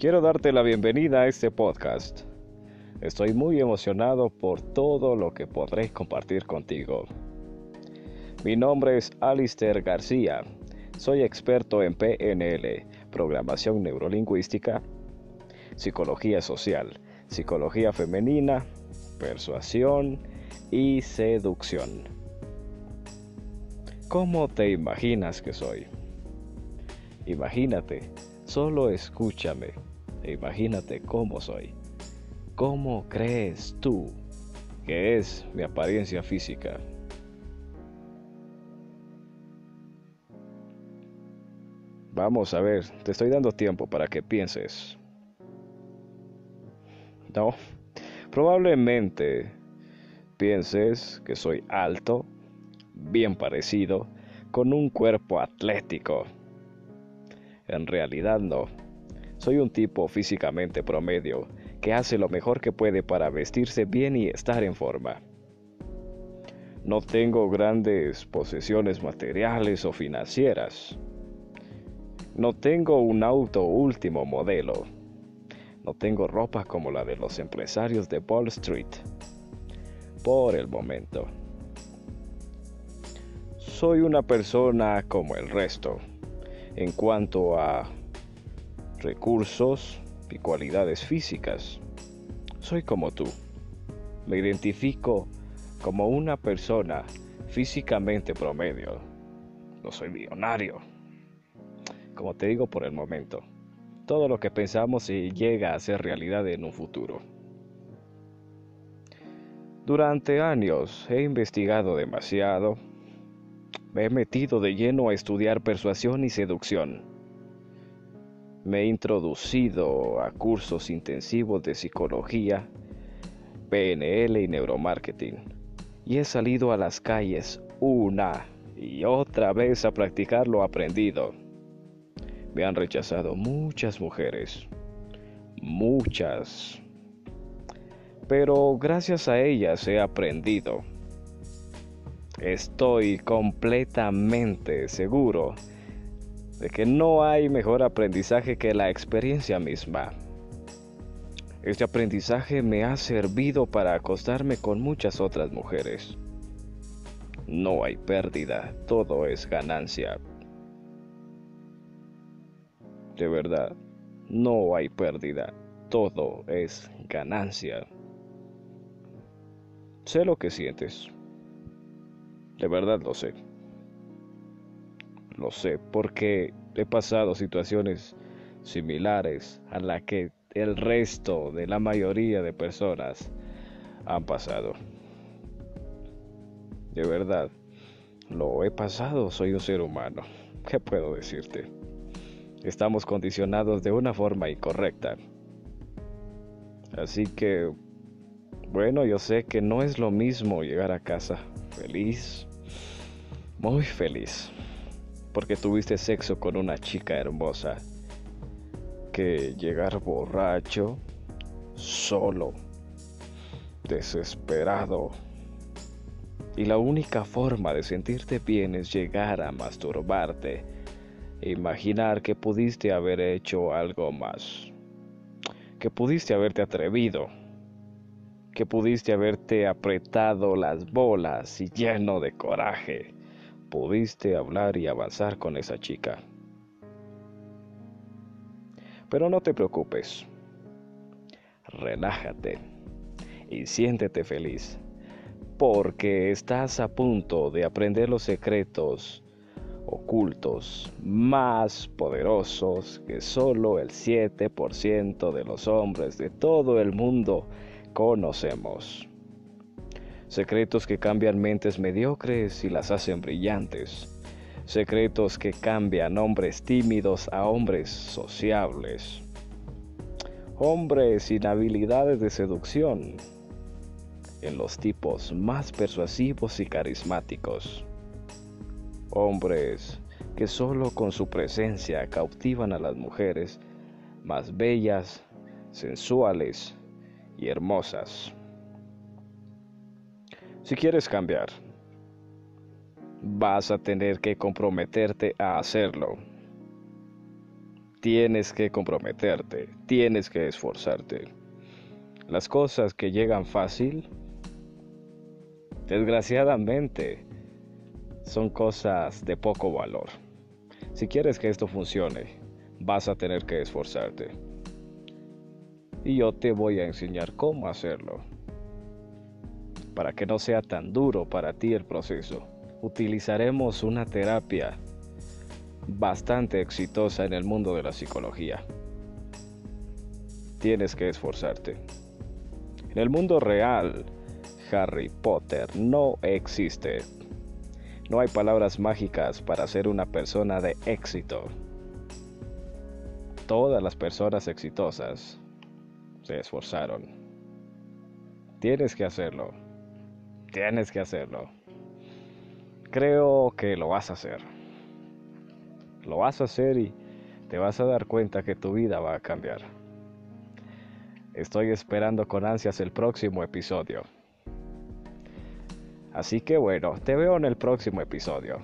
Quiero darte la bienvenida a este podcast. Estoy muy emocionado por todo lo que podré compartir contigo. Mi nombre es Alister García. Soy experto en PNL, programación neurolingüística, psicología social, psicología femenina, persuasión y seducción. ¿Cómo te imaginas que soy? Imagínate, solo escúchame imagínate cómo soy. ¿Cómo crees tú que es mi apariencia física? Vamos a ver, te estoy dando tiempo para que pienses. No, probablemente pienses que soy alto, bien parecido, con un cuerpo atlético. En realidad no. Soy un tipo físicamente promedio que hace lo mejor que puede para vestirse bien y estar en forma. No tengo grandes posesiones materiales o financieras. No tengo un auto último modelo. No tengo ropa como la de los empresarios de Wall Street. Por el momento. Soy una persona como el resto en cuanto a recursos y cualidades físicas. Soy como tú. Me identifico como una persona físicamente promedio. No soy millonario. Como te digo por el momento, todo lo que pensamos llega a ser realidad en un futuro. Durante años he investigado demasiado. Me he metido de lleno a estudiar persuasión y seducción me he introducido a cursos intensivos de psicología, PNL y neuromarketing. Y he salido a las calles una y otra vez a practicar lo aprendido. Me han rechazado muchas mujeres, muchas. Pero gracias a ellas he aprendido. Estoy completamente seguro de que no hay mejor aprendizaje que la experiencia misma. Este aprendizaje me ha servido para acostarme con muchas otras mujeres. No hay pérdida, todo es ganancia. De verdad, no hay pérdida, todo es ganancia. Sé lo que sientes. De verdad lo sé lo sé, porque he pasado situaciones similares a la que el resto de la mayoría de personas han pasado. De verdad, lo he pasado, soy un ser humano. ¿Qué puedo decirte? Estamos condicionados de una forma incorrecta. Así que, bueno, yo sé que no es lo mismo llegar a casa feliz, muy feliz porque tuviste sexo con una chica hermosa, que llegar borracho, solo, desesperado. Y la única forma de sentirte bien es llegar a masturbarte e imaginar que pudiste haber hecho algo más, que pudiste haberte atrevido, que pudiste haberte apretado las bolas y lleno de coraje pudiste hablar y avanzar con esa chica. Pero no te preocupes. Relájate y siéntete feliz, porque estás a punto de aprender los secretos ocultos más poderosos que solo el 7% de los hombres de todo el mundo conocemos secretos que cambian mentes mediocres y las hacen brillantes, secretos que cambian hombres tímidos a hombres sociables, hombres sin habilidades de seducción en los tipos más persuasivos y carismáticos, hombres que solo con su presencia cautivan a las mujeres más bellas, sensuales y hermosas. Si quieres cambiar, vas a tener que comprometerte a hacerlo. tienes que comprometerte, tienes que esforzarte. Las cosas que llegan fácil, desgraciadamente, son cosas de poco valor. Si quieres que esto funcione, vas a tener que esforzarte. Y yo te voy a enseñar cómo hacerlo. Para que no sea tan duro para ti el proceso, utilizaremos una terapia bastante exitosa en el mundo de la psicología. Tienes que esforzarte. En el mundo real, Harry Potter no existe. No hay palabras mágicas para ser una persona de éxito. Todas las personas exitosas se esforzaron. Tienes que hacerlo. Tienes que hacerlo. Creo que lo vas a hacer. Lo vas a hacer y te vas a dar cuenta que tu vida va a cambiar. Estoy esperando con ansias el próximo episodio. Así que bueno, te veo en el próximo episodio.